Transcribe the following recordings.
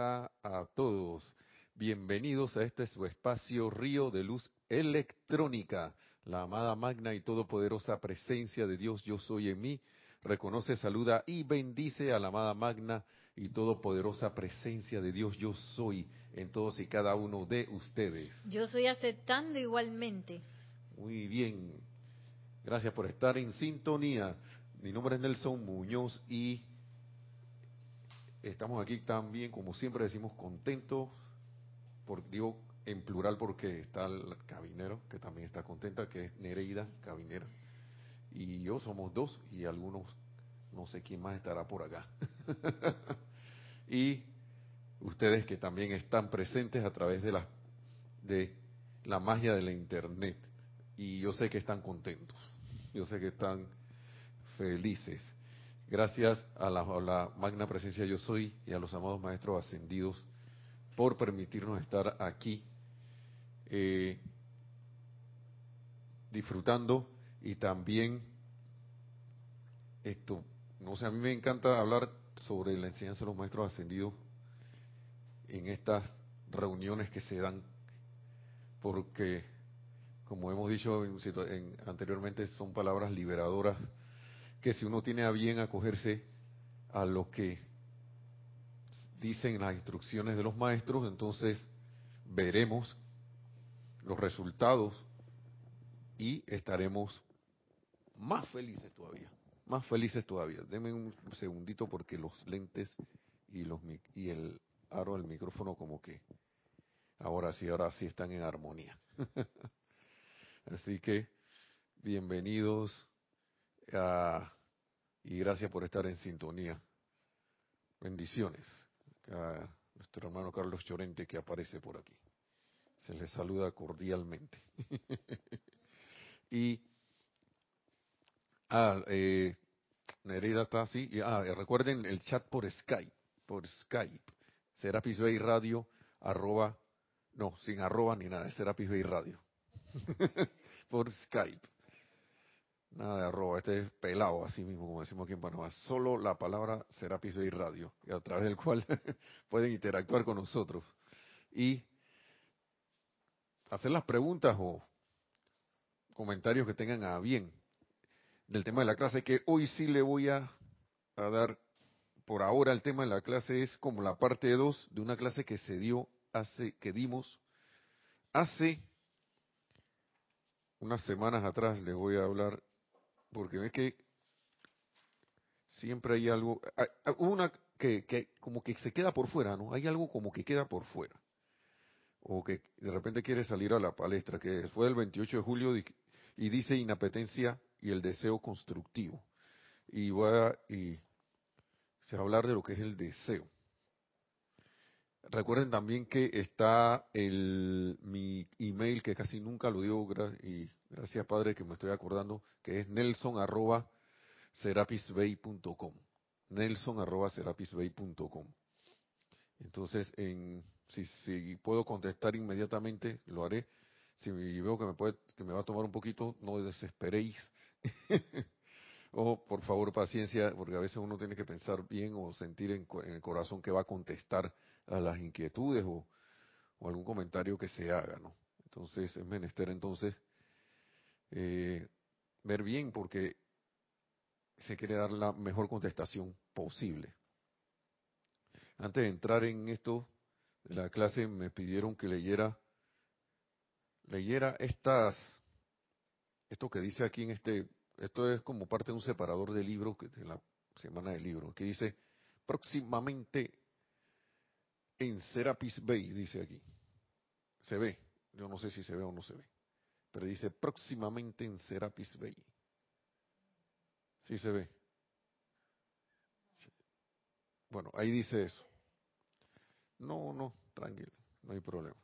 Hola a todos. Bienvenidos a este su espacio Río de Luz Electrónica. La amada magna y todopoderosa presencia de Dios Yo Soy en mí reconoce, saluda y bendice a la amada magna y todopoderosa presencia de Dios Yo Soy en todos y cada uno de ustedes. Yo soy aceptando igualmente. Muy bien. Gracias por estar en sintonía. Mi nombre es Nelson Muñoz y estamos aquí también, como siempre decimos, contentos, por, digo en plural porque está el cabinero, que también está contenta, que es Nereida, cabinera, y yo somos dos, y algunos, no sé quién más estará por acá. y ustedes que también están presentes a través de la, de la magia de la Internet, y yo sé que están contentos, yo sé que están felices. Gracias a la, magna presencia yo soy y a los amados maestros ascendidos por permitirnos estar aquí eh, disfrutando y también esto, no sé, a mí me encanta hablar sobre la enseñanza de los maestros ascendidos en estas reuniones que se dan, porque, como hemos dicho anteriormente, son palabras liberadoras que si uno tiene a bien acogerse a lo que dicen las instrucciones de los maestros, entonces veremos los resultados y estaremos más felices todavía, más felices todavía. Denme un segundito porque los lentes y los y el aro del micrófono como que ahora sí, ahora sí están en armonía. Así que bienvenidos y gracias por estar en sintonía. Bendiciones a nuestro hermano Carlos Chorente que aparece por aquí. Se les saluda cordialmente. y ah, eh, Nereida está así. Ah, recuerden el chat por Skype, por Skype. Serapis Bay Radio, arroba, no, sin arroba ni nada, Serapis Bay Radio. por Skype. Nada de arroba, este es pelado, así mismo, como decimos aquí en Panamá. Solo la palabra Serapis Bay Radio, a través del cual pueden interactuar con nosotros. Y hacer las preguntas o comentarios que tengan a bien del tema de la clase, que hoy sí le voy a, dar, por ahora el tema de la clase es como la parte 2 de una clase que se dio hace, que dimos hace unas semanas atrás, le voy a hablar porque ves que siempre hay algo, una que, que como que se queda por fuera, ¿no? Hay algo como que queda por fuera. O que de repente quiere salir a la palestra, que fue el 28 de julio y dice inapetencia y el deseo constructivo. Y voy a, y se va a hablar de lo que es el deseo. Recuerden también que está el, mi email, que casi nunca lo digo, y gracias Padre que me estoy acordando, que es nelson arroba serapisbay.com. Nelson arroba. Entonces, en, si, si puedo contestar inmediatamente, lo haré. Si veo que me, puede, que me va a tomar un poquito, no desesperéis. o por favor paciencia, porque a veces uno tiene que pensar bien o sentir en, en el corazón que va a contestar a las inquietudes o, algún comentario que se haga, ¿no? Entonces es menester entonces eh, ver bien porque se quiere dar la mejor contestación posible. Antes de entrar en esto, de la clase me pidieron que leyera leyera estas esto que dice aquí en este esto es como parte de un separador de libros de la semana del libro que dice próximamente en Serapis Bay, dice aquí. Se ve, yo no sé si se ve o no se ve, pero dice próximamente en Serapis Bay. Sí se ve. Bueno, ahí dice eso. No, no, tranquilo, no hay problema.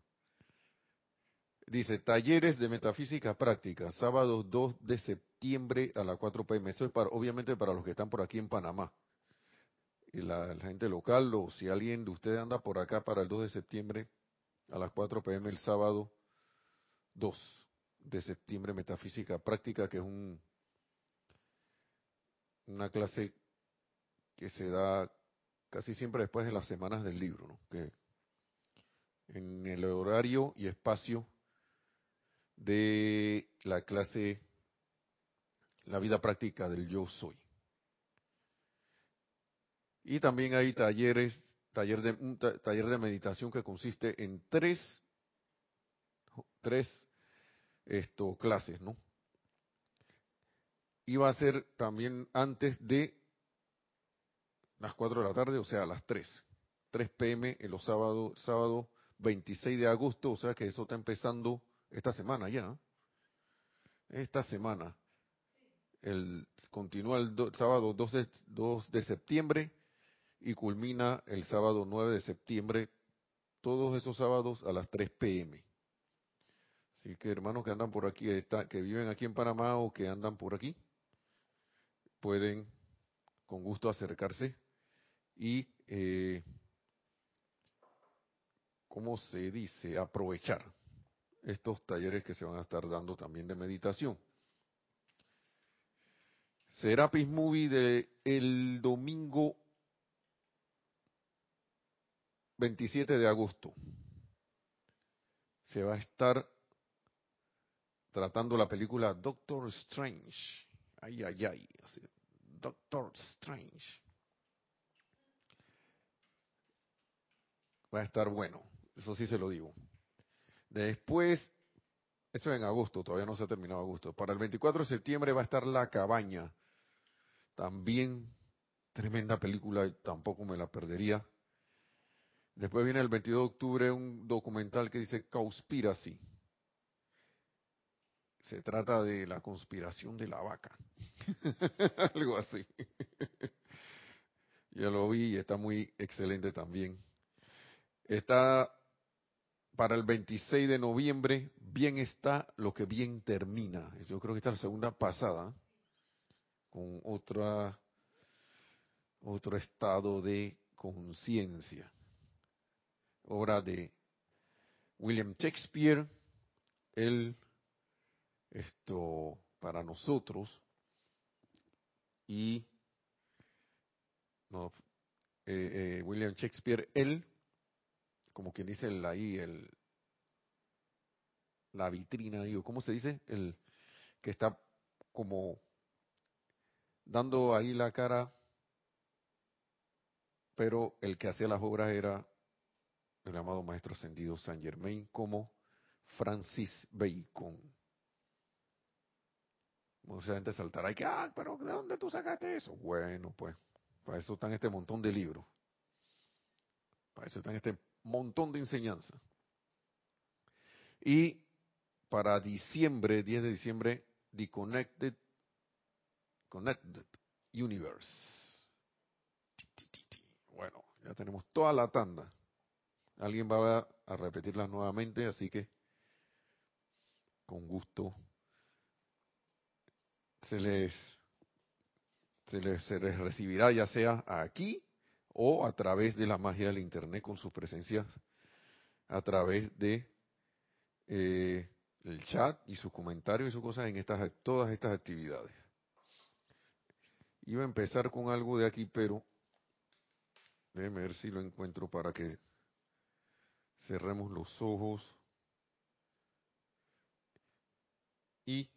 Dice, talleres de metafísica práctica, sábado 2 de septiembre a las 4 pm. Eso es para, obviamente para los que están por aquí en Panamá la, gente local, o si alguien de ustedes anda por acá para el 2 de septiembre a las 4 pm el sábado 2 de septiembre, Metafísica Práctica, que es un, una clase que se da casi siempre después de las semanas del libro, ¿no? que en el horario y espacio de la clase La vida práctica del yo soy. Y también hay talleres, taller de, un taller de meditación que consiste en tres, tres esto, clases, ¿no? Iba a ser también antes de las 4 de la tarde, o sea, a las 3. 3 pm en los sábados, sábado 26 de agosto, o sea que eso está empezando esta semana ya. Esta semana. El, continúa el sábado 2 de, 2 de septiembre y culmina el sábado 9 de septiembre, todos esos sábados a las 3 pm. Así que hermanos que andan por aquí, que viven aquí en Panamá o que andan por aquí, pueden con gusto acercarse y, eh, ¿cómo se dice?, aprovechar estos talleres que se van a estar dando también de meditación. Serapis Movie de el domingo 27 de agosto. Se va a estar tratando la película Doctor Strange. Ay, ay, ay. Doctor Strange. Va a estar bueno, eso sí se lo digo. Después, eso en agosto, todavía no se ha terminado agosto. Para el 24 de septiembre va a estar La Cabaña. También tremenda película, tampoco me la perdería. Después viene el 22 de octubre un documental que dice Conspiracy. Se trata de la conspiración de la vaca. Algo así. ya lo vi y está muy excelente también. Está para el 26 de noviembre, bien está lo que bien termina. Yo creo que está la segunda pasada, con otra, otro estado de conciencia. Obra de William Shakespeare, él, esto, para nosotros, y no, eh, eh, William Shakespeare, él como quien dice el, ahí, el, la vitrina, digo, ¿cómo se dice? El que está como dando ahí la cara, pero el que hacía las obras era el amado Maestro Ascendido San Germain como Francis Bacon. Mucha gente saltará y que, ah, pero ¿de dónde tú sacaste eso? Bueno, pues, para eso están este montón de libros. Para eso están este montón de enseñanza. Y para diciembre, 10 de diciembre, The Connected, Connected Universe. Bueno, ya tenemos toda la tanda. Alguien va a repetirla nuevamente, así que con gusto se les, se les, recibirá ya sea aquí o a través de la magia del Internet con sus presencias, a través de eh, el chat y sus comentarios y sus cosas en estas, todas estas actividades. Iba a empezar con algo de aquí, pero déjenme ver si lo encuentro para que cerremos los ojos y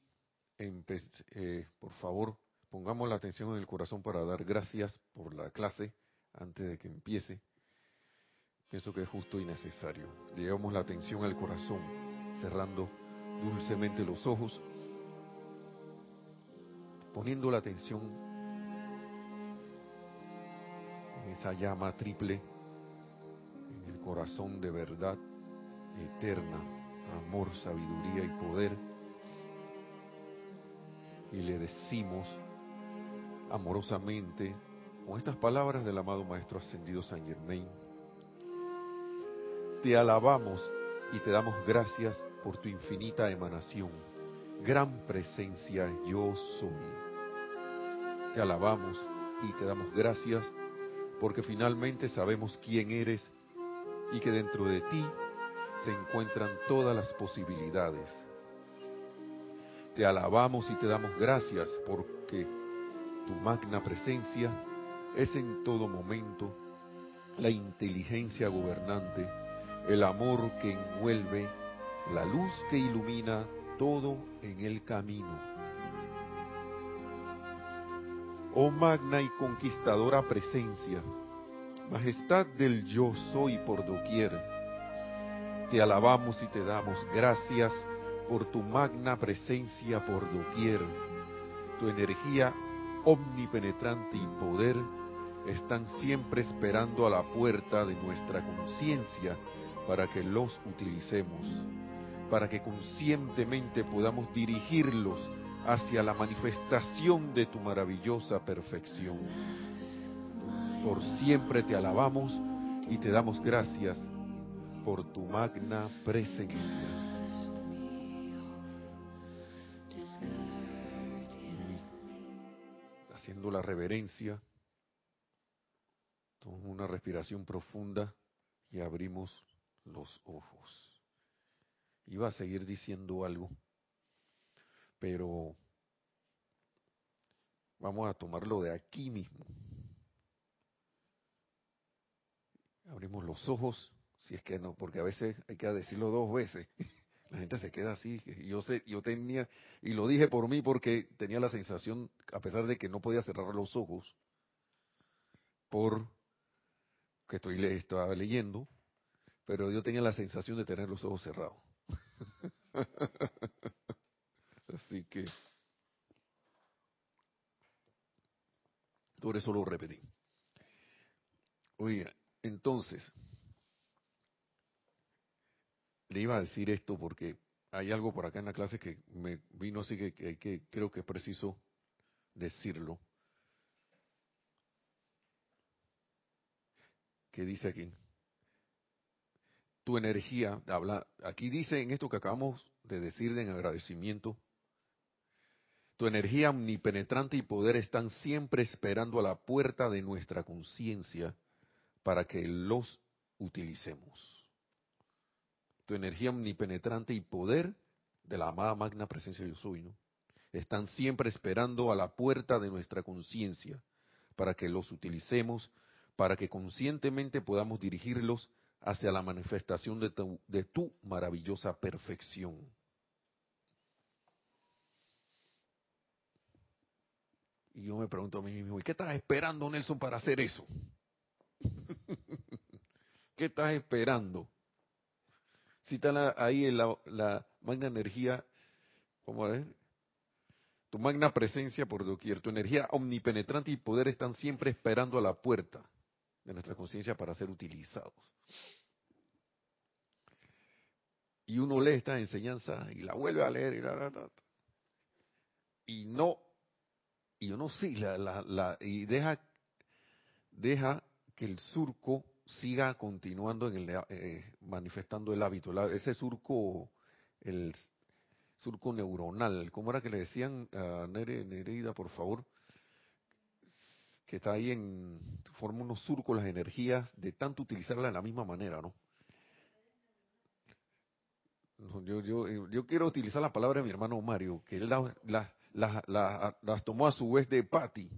eh, por favor pongamos la atención en el corazón para dar gracias por la clase antes de que empiece, pienso que es justo y necesario. Llevamos la atención al corazón, cerrando dulcemente los ojos, poniendo la atención en esa llama triple, corazón de verdad eterna, amor, sabiduría y poder. Y le decimos amorosamente, con estas palabras del amado Maestro Ascendido San Germain, te alabamos y te damos gracias por tu infinita emanación, gran presencia yo soy. Te alabamos y te damos gracias porque finalmente sabemos quién eres y que dentro de ti se encuentran todas las posibilidades. Te alabamos y te damos gracias porque tu magna presencia es en todo momento la inteligencia gobernante, el amor que envuelve, la luz que ilumina todo en el camino. Oh magna y conquistadora presencia, majestad del yo soy por doquier, te alabamos y te damos gracias por tu magna presencia por doquier. Tu energía omnipenetrante y poder están siempre esperando a la puerta de nuestra conciencia para que los utilicemos, para que conscientemente podamos dirigirlos hacia la manifestación de tu maravillosa perfección. Por siempre te alabamos y te damos gracias por tu magna presencia. Haciendo la reverencia, tomamos una respiración profunda y abrimos los ojos. Iba a seguir diciendo algo, pero vamos a tomarlo de aquí mismo. Abrimos los ojos, si es que no, porque a veces hay que decirlo dos veces. La gente se queda así. Yo sé, yo tenía y lo dije por mí porque tenía la sensación, a pesar de que no podía cerrar los ojos, por que estoy estaba leyendo, pero yo tenía la sensación de tener los ojos cerrados. Así que por eso lo repetí. Oiga, entonces, le iba a decir esto porque hay algo por acá en la clase que me vino así que, que, creo que es preciso decirlo. Que dice aquí, tu energía, habla, aquí dice en esto que acabamos de decir en agradecimiento, tu energía omnipenetrante y poder están siempre esperando a la puerta de nuestra conciencia para que los utilicemos tu energía omnipenetrante y poder de la amada magna presencia yo soy, ¿no? Están siempre esperando a la puerta de nuestra conciencia para que los utilicemos, para que conscientemente podamos dirigirlos hacia la manifestación de tu, de tu maravillosa perfección. Y yo me pregunto a mí mismo, ¿y qué estás esperando, Nelson, para hacer eso? ¿Qué estás esperando? Si está ahí la, la magna energía, ¿cómo es? Tu magna presencia por doquier, tu energía omnipenetrante y poder están siempre esperando a la puerta de nuestra conciencia para ser utilizados. Y uno lee esta enseñanza y la vuelve a leer y, la, y no, y uno sí, la, la, y deja, deja que el surco siga continuando en el, eh, manifestando el hábito, ese surco, el surco neuronal, ¿cómo era que le decían a Nereida, por favor? Que está ahí en, forma unos surcos las energías de tanto utilizarla de la misma manera, ¿no? Yo, yo, yo quiero utilizar la palabra de mi hermano Mario, que él las tomó a su vez de Patti,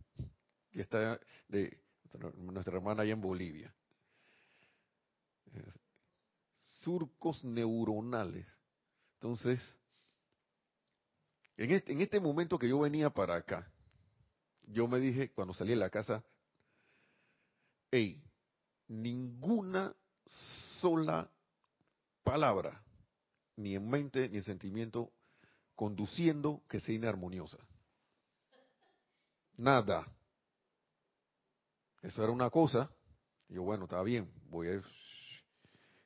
que está de nuestra hermana allá en Bolivia surcos neuronales. Entonces, en este, en este momento que yo venía para acá, yo me dije cuando salí de la casa, hey, ninguna sola palabra, ni en mente ni en sentimiento, conduciendo que sea inarmoniosa. Nada. Eso era una cosa. yo, bueno, está bien, voy a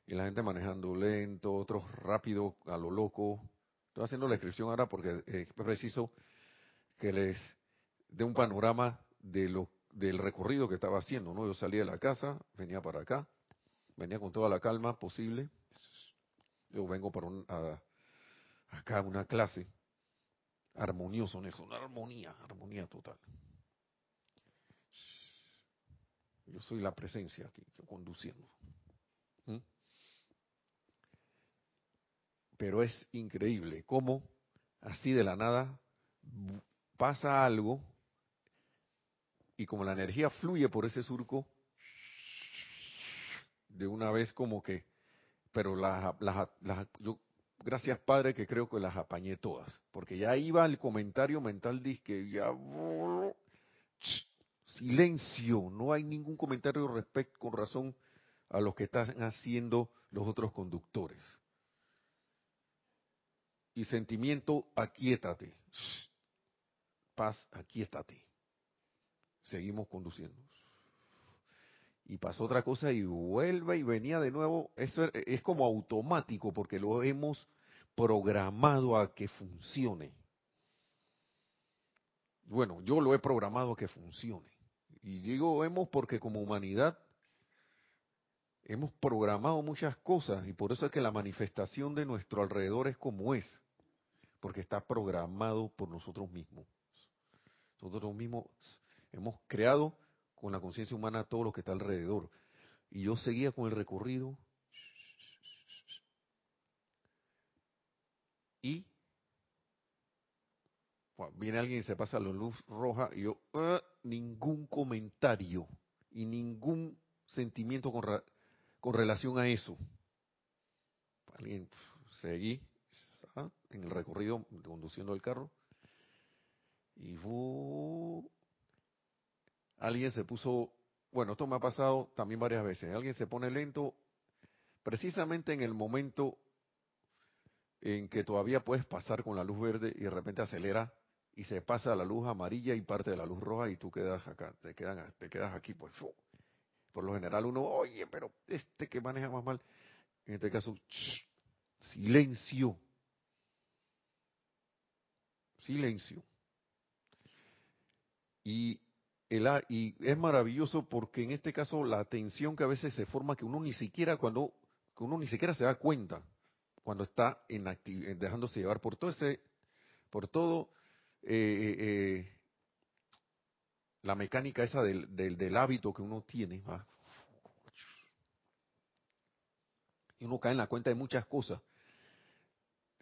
y la gente manejando lento, otros rápido, a lo loco. Estoy haciendo la descripción ahora porque es preciso que les dé un panorama de lo, del recorrido que estaba haciendo. ¿no? Yo salí de la casa, venía para acá, venía con toda la calma posible. Yo vengo para un, a, acá una clase armonioso en eso, una armonía, armonía total. Yo soy la presencia aquí, conduciendo. ¿Mm? Pero es increíble cómo así de la nada pasa algo y como la energía fluye por ese surco, de una vez como que, pero las, las, las, yo, gracias Padre que creo que las apañé todas, porque ya iba el comentario mental, que ya, silencio, no hay ningún comentario respecto con razón a lo que están haciendo los otros conductores. Y sentimiento, aquíétate. Paz, aquíétate. Seguimos conduciendo. Y pasó otra cosa y vuelve y venía de nuevo. Eso es como automático porque lo hemos programado a que funcione. Bueno, yo lo he programado a que funcione. Y digo hemos porque como humanidad hemos programado muchas cosas y por eso es que la manifestación de nuestro alrededor es como es, porque está programado por nosotros mismos. Nosotros mismos hemos creado con la conciencia humana todo lo que está alrededor. Y yo seguía con el recorrido y viene alguien y se pasa la luz roja y yo, ah, ningún comentario y ningún sentimiento con, con relación a eso. Alguien, seguí en el recorrido conduciendo el carro y alguien se puso, bueno, esto me ha pasado también varias veces, alguien se pone lento precisamente en el momento en que todavía puedes pasar con la luz verde y de repente acelera y se pasa la luz amarilla y parte de la luz roja y tú quedas acá, te, quedan, te quedas aquí, pues. Por lo general uno, oye, pero este que maneja más mal, en este caso, silencio. Silencio. Y, el, y es maravilloso porque en este caso la tensión que a veces se forma que uno ni siquiera cuando que uno ni siquiera se da cuenta cuando está en dejándose llevar por todo ese por todo eh, eh, eh, la mecánica esa del, del, hábito que uno tiene, y uno cae en la cuenta de muchas cosas,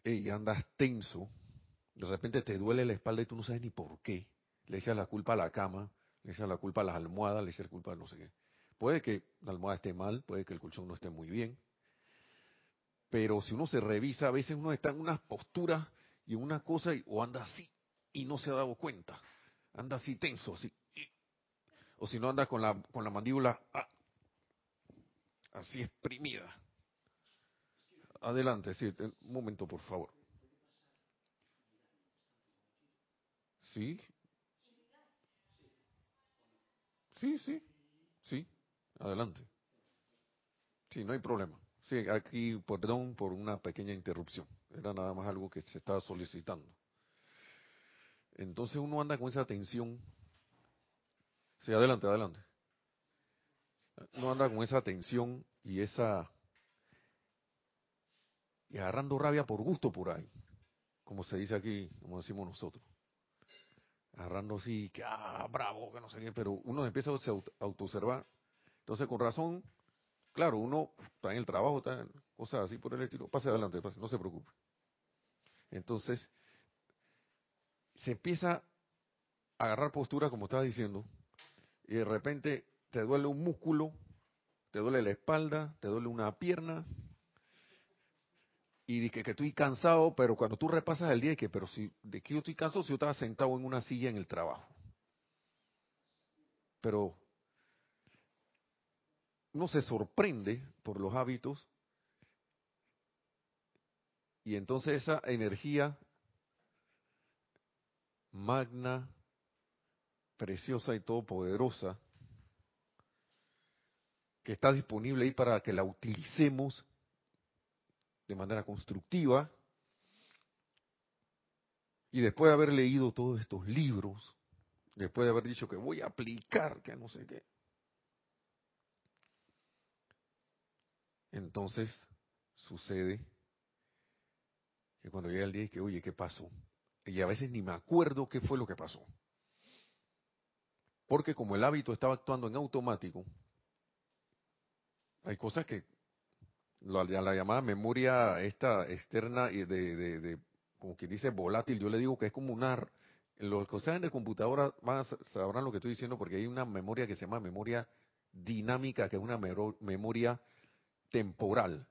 y andas tenso, de repente te duele la espalda y tú no sabes ni por qué, le echas la culpa a la cama, le echas la culpa a las almohadas, le echas la culpa a no sé qué. Puede que la almohada esté mal, puede que el colchón no esté muy bien, pero si uno se revisa, a veces uno está en unas posturas y una cosa, o anda así, y no se ha dado cuenta. Anda así tenso, así. O si no anda con la, con la mandíbula ah, así exprimida. Adelante, sí, un momento, por favor. Sí. Sí, sí, sí. Adelante. Sí, no hay problema. Sí, aquí, perdón por una pequeña interrupción. Era nada más algo que se estaba solicitando. Entonces uno anda con esa tensión. Sí, adelante, adelante. Uno anda con esa tensión y esa... Y agarrando rabia por gusto por ahí. Como se dice aquí, como decimos nosotros. Agarrando así, que ah, bravo, que no sé qué, pero uno empieza a autoobservar. Entonces, con razón, claro, uno está en el trabajo, está en cosas así por el estilo. Pase adelante, no se preocupe. Entonces, se empieza a agarrar postura, como estaba diciendo, y de repente te duele un músculo, te duele la espalda, te duele una pierna, y dices que, estoy cansado, pero cuando tú repasas el día, que, pero si, de que yo estoy cansado si yo estaba sentado en una silla en el trabajo. Pero uno se sorprende por los hábitos y entonces esa energía magna, preciosa y todopoderosa, que está disponible ahí para que la utilicemos de manera constructiva. Y después de haber leído todos estos libros, después de haber dicho que voy a aplicar, que no sé qué, entonces sucede que cuando llega el día y que, oye, ¿qué pasó? Y a veces ni me acuerdo qué fue lo que pasó. Porque como el hábito estaba actuando en automático, hay cosas que la, la llamada memoria esta externa y de, de, como que dice volátil, yo le digo que es como una los que están en de computadora van a, sabrán lo que estoy diciendo porque hay una memoria que se llama memoria dinámica, que es una memoria temporal,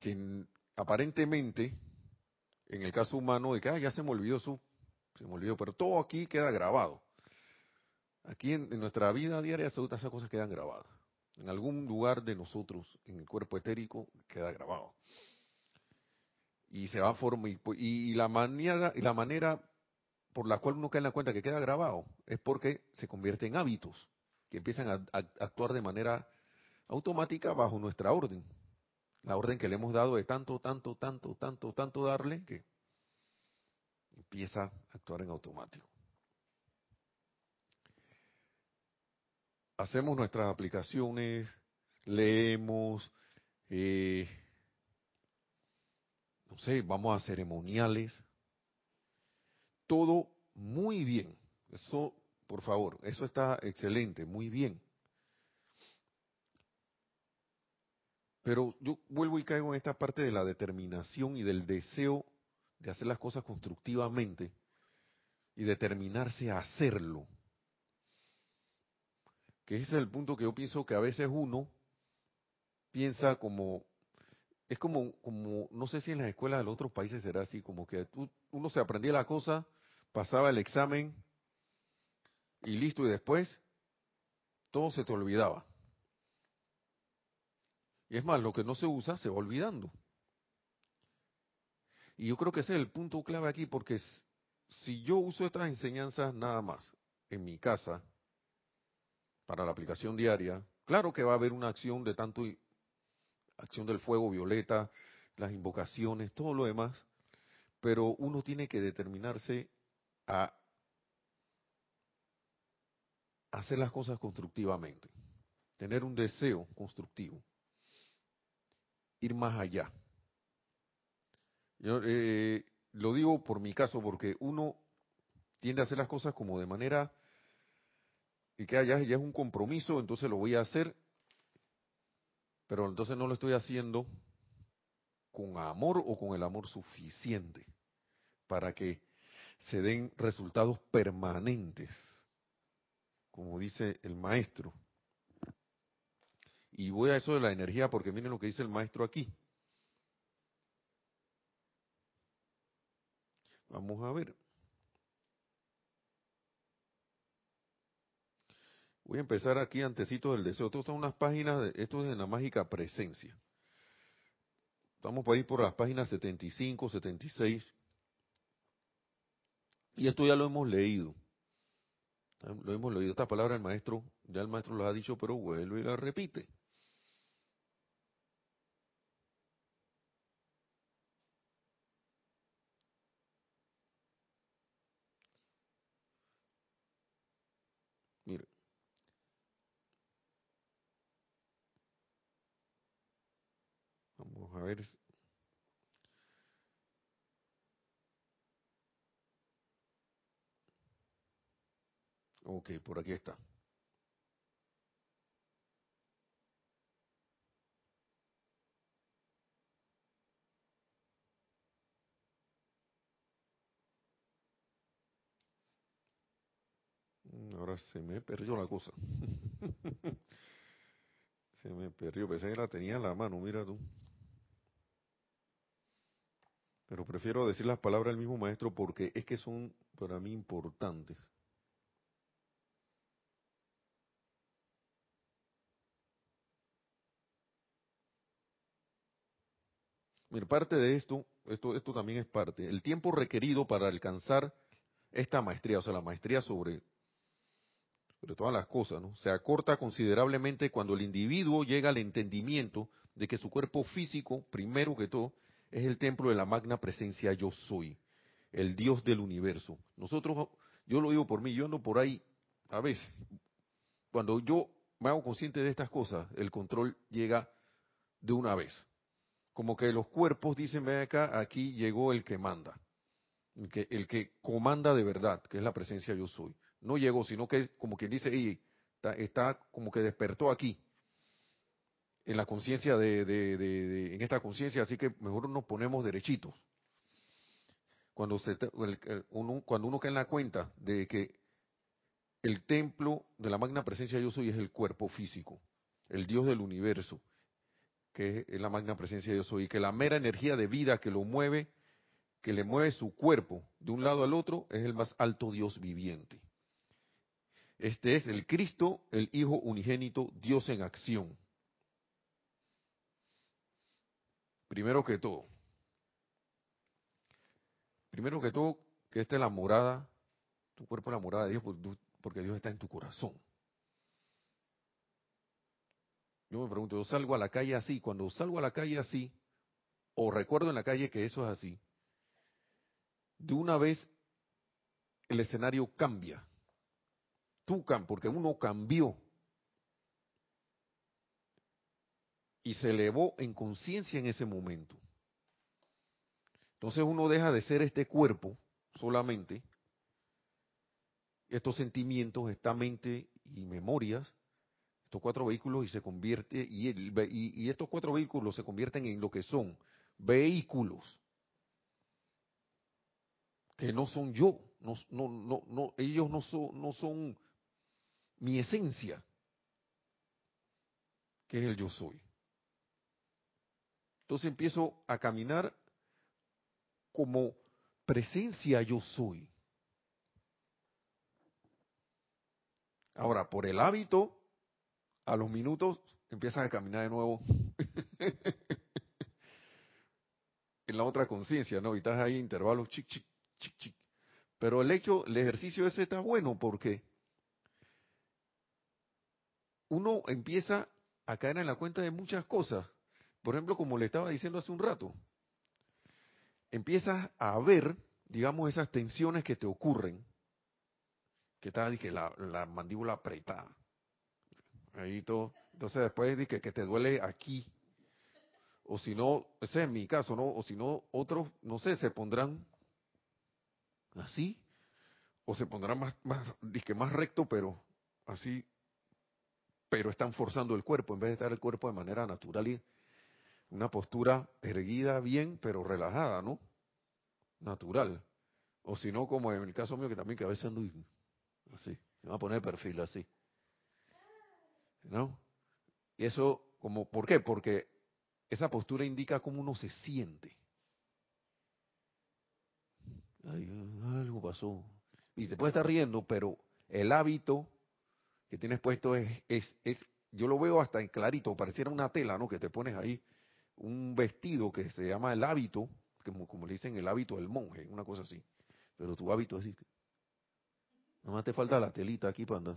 que aparentemente, en el caso humano, de que ah, ya se me olvidó su, se me olvidó, pero todo aquí queda grabado. Aquí en, nuestra vida diaria, esas cosas quedan grabadas. En algún lugar de nosotros, en el cuerpo etérico, queda grabado. Y se va a formar, y, la manera, y la manera por la cual uno cae en la cuenta que queda grabado es porque se convierte en hábitos que empiezan a, actuar de manera automática bajo nuestra orden. La orden que le hemos dado de tanto, tanto, tanto, tanto, tanto darle que empieza a actuar en automático. Hacemos nuestras aplicaciones, leemos, eh, no sé, vamos a ceremoniales, todo muy bien. Eso por favor, eso está excelente, muy bien. Pero yo vuelvo y caigo en esta parte de la determinación y del deseo de hacer las cosas constructivamente y determinarse a hacerlo. Que ese es el punto que yo pienso que a veces uno piensa como, es como, como no sé si en las escuelas de los otros países será así, como que uno se aprendía la cosa, pasaba el examen y listo, y después todo se te olvidaba. Y es más, lo que no se usa se va olvidando. Y yo creo que ese es el punto clave aquí, porque si yo uso estas enseñanzas nada más en mi casa, para la aplicación diaria, claro que va a haber una acción de tanto acción del fuego violeta, las invocaciones, todo lo demás, pero uno tiene que determinarse a hacer las cosas constructivamente, tener un deseo constructivo, ir más allá. Yo eh, lo digo por mi caso porque uno tiende a hacer las cosas como de manera y que ya, ya es un compromiso, entonces lo voy a hacer, pero entonces no lo estoy haciendo con amor o con el amor suficiente para que se den resultados permanentes como dice el maestro. Y voy a eso de la energía porque miren lo que dice el maestro aquí. Vamos a ver. Voy a empezar aquí antecito del deseo. Estas son unas páginas, de, esto es en la mágica presencia. Estamos por ahí por las páginas 75, 76. Y esto ya lo hemos leído. Lo hemos leído esta palabra el maestro, ya el maestro lo ha dicho, pero vuelve y la repite. Mire. Vamos a ver Ok, por aquí está. Ahora se me perdió la cosa. se me perdió, pensé que la tenía en la mano, mira tú. Pero prefiero decir las palabras del mismo maestro porque es que son para mí importantes. parte de esto, esto, esto también es parte, el tiempo requerido para alcanzar esta maestría, o sea, la maestría sobre, sobre todas las cosas, ¿no? Se acorta considerablemente cuando el individuo llega al entendimiento de que su cuerpo físico, primero que todo, es el templo de la magna presencia yo soy, el Dios del universo. Nosotros, yo lo digo por mí, yo ando por ahí, a veces, cuando yo me hago consciente de estas cosas, el control llega de una vez como que los cuerpos dicen, ven acá, aquí llegó el que manda, el que, comanda de verdad, que es la presencia yo soy. No llegó, sino que como quien dice, está, como que despertó aquí, en la conciencia de, de, en esta conciencia, así que mejor nos ponemos derechitos. Cuando, se, uno, cuando uno cae en la cuenta de que el templo de la magna presencia yo soy es el cuerpo físico, el Dios del universo, que es la magna presencia Dios soy, que la mera energía de vida que lo mueve, que le mueve su cuerpo de un lado al otro, es el más alto Dios viviente. Este es el Cristo, el Hijo unigénito, Dios en acción. Primero que todo, primero que todo, que esta es la morada, tu cuerpo es la morada de Dios, porque Dios está en tu corazón. Yo me pregunto, yo salgo a la calle así, cuando salgo a la calle así, o recuerdo en la calle que eso es así, de una vez el escenario cambia. Tú porque uno cambió y se elevó en conciencia en ese momento. Entonces uno deja de ser este cuerpo solamente, estos sentimientos, esta mente y memorias, estos cuatro vehículos y se convierte, y, y, estos cuatro vehículos se convierten en lo que son vehículos que no son yo, no, no, no, no ellos no son, no son mi esencia, que es el yo soy. Entonces empiezo a caminar como presencia yo soy. Ahora, por el hábito, a los minutos empiezas a caminar de nuevo en la otra conciencia, ¿no? Y estás ahí intervalos, chic, chic, chic, chic. Pero el hecho, el ejercicio ese está bueno porque uno empieza a caer en la cuenta de muchas cosas por ejemplo, como le estaba diciendo hace un rato, empiezas a ver, digamos, esas tensiones que te ocurren, que está que la, la, mandíbula apretada, ahí todo, entonces después de que, te duele aquí, o si no, ese es mi caso, ¿no? O si no, otros, no sé, se pondrán así, o se pondrán más, más, más recto, pero así, pero están forzando el cuerpo, en vez de estar el cuerpo de manera natural y una postura erguida bien, pero relajada, ¿no? Natural. O si no, como en el caso mío, que también que a veces ando así, me voy a poner perfil así. ¿No? Y eso, como, ¿por qué? Porque esa postura indica cómo uno se siente. Ay, algo pasó. Y te puedes estar riendo, pero el hábito que tienes puesto es, es, es, yo lo veo hasta en clarito, pareciera una tela, ¿no? Que te pones ahí un vestido que se llama el hábito, como, como le dicen el hábito del monje, una cosa así. Pero tu hábito es así. Nada más te falta la telita aquí para andar.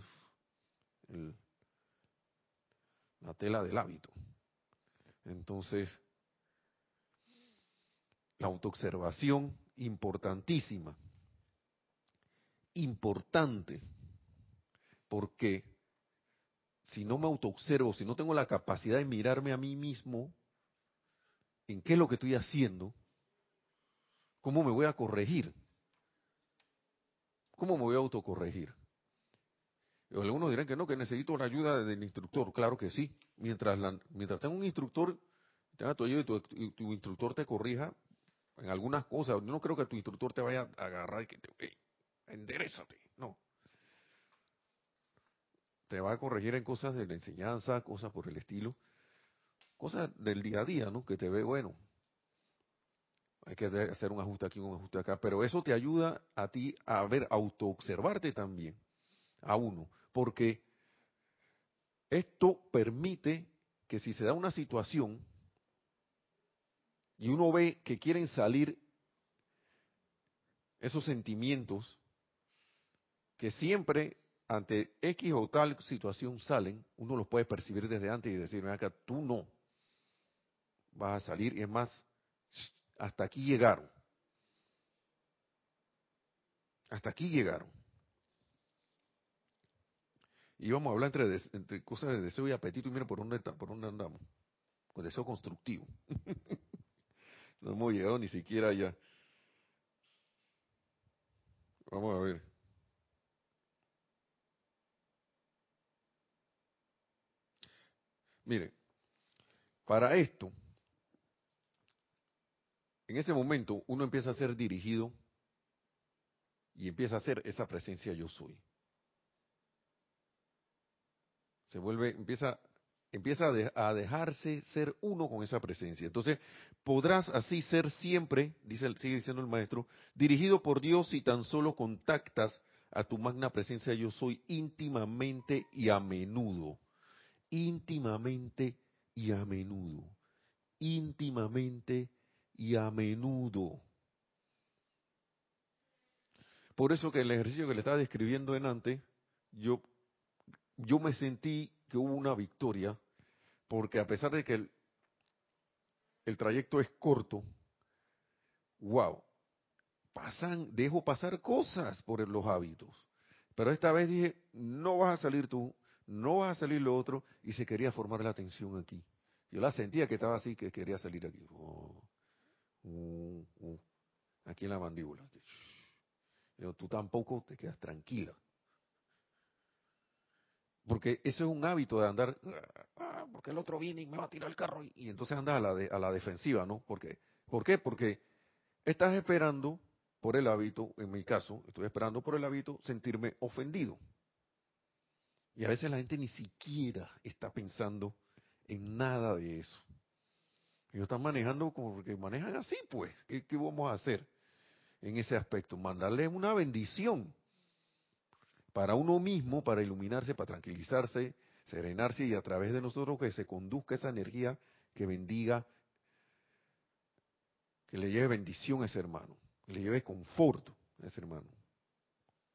la tela del hábito. Entonces, la autoobservación importantísima. Importante. Porque si no me autoobservo, si no tengo la capacidad de mirarme a mí mismo, en qué es lo que estoy haciendo, cómo me voy a corregir, cómo me voy a autocorregir. Algunos dirán que no, que necesito la ayuda del instructor. Claro que sí. Mientras, mientras tenga un instructor, tenga tu ayuda y tu, instructor te corrija en algunas cosas. Yo no creo que tu instructor te vaya a agarrar y que te, hey, enderezate. No. Te va a corregir en cosas de la enseñanza, cosas por el estilo cosas del día a día, ¿no? Que te ve, bueno, hay que hacer un ajuste aquí, un ajuste acá, pero eso te ayuda a ti a ver, autoobservarte también, a uno, porque esto permite que si se da una situación y uno ve que quieren salir esos sentimientos que siempre ante X o tal situación salen, uno los puede percibir desde antes y decir, acá, tú no, vas a salir y es más, hasta aquí llegaron. Hasta aquí llegaron. Y vamos a hablar entre, cosas de deseo y apetito y mira por dónde, por dónde andamos. Con deseo constructivo. no hemos llegado ni siquiera allá. Vamos a ver. Mire, para esto, en ese momento uno empieza a ser dirigido y empieza a ser esa presencia yo soy. Se vuelve, empieza empieza a, dejarse ser uno con esa presencia. Entonces, podrás así ser siempre, dice, sigue diciendo el maestro, dirigido por Dios si tan solo contactas a tu magna presencia yo soy íntimamente y a menudo. Íntimamente y a menudo. Íntimamente y a menudo. Por eso que el ejercicio que le estaba describiendo en antes, yo, yo me sentí que hubo una victoria, porque a pesar de que el, el trayecto es corto, wow, pasan, dejo pasar cosas por los hábitos. Pero esta vez dije, no vas a salir tú, no vas a salir lo otro, y se quería formar la tensión aquí. Yo la sentía que estaba así, que quería salir aquí. Oh, uh, uh, aquí en la mandíbula. Pero tú tampoco te quedas tranquila. Porque eso es un hábito de andar, ah, porque el otro viene y me va a tirar el carro, y, entonces andas a la, a la defensiva, ¿no? Porque, ¿Por qué? Porque estás esperando por el hábito, en mi caso, estoy esperando por el hábito sentirme ofendido. Y a veces la gente ni siquiera está pensando en nada de eso. Ellos están manejando como que manejan así, pues. ¿Qué, qué vamos a hacer en ese aspecto? Mandarle una bendición para uno mismo, para iluminarse, para tranquilizarse, serenarse y a través de nosotros que se conduzca esa energía que bendiga, que le lleve bendición a ese hermano, que le lleve conforto a ese hermano.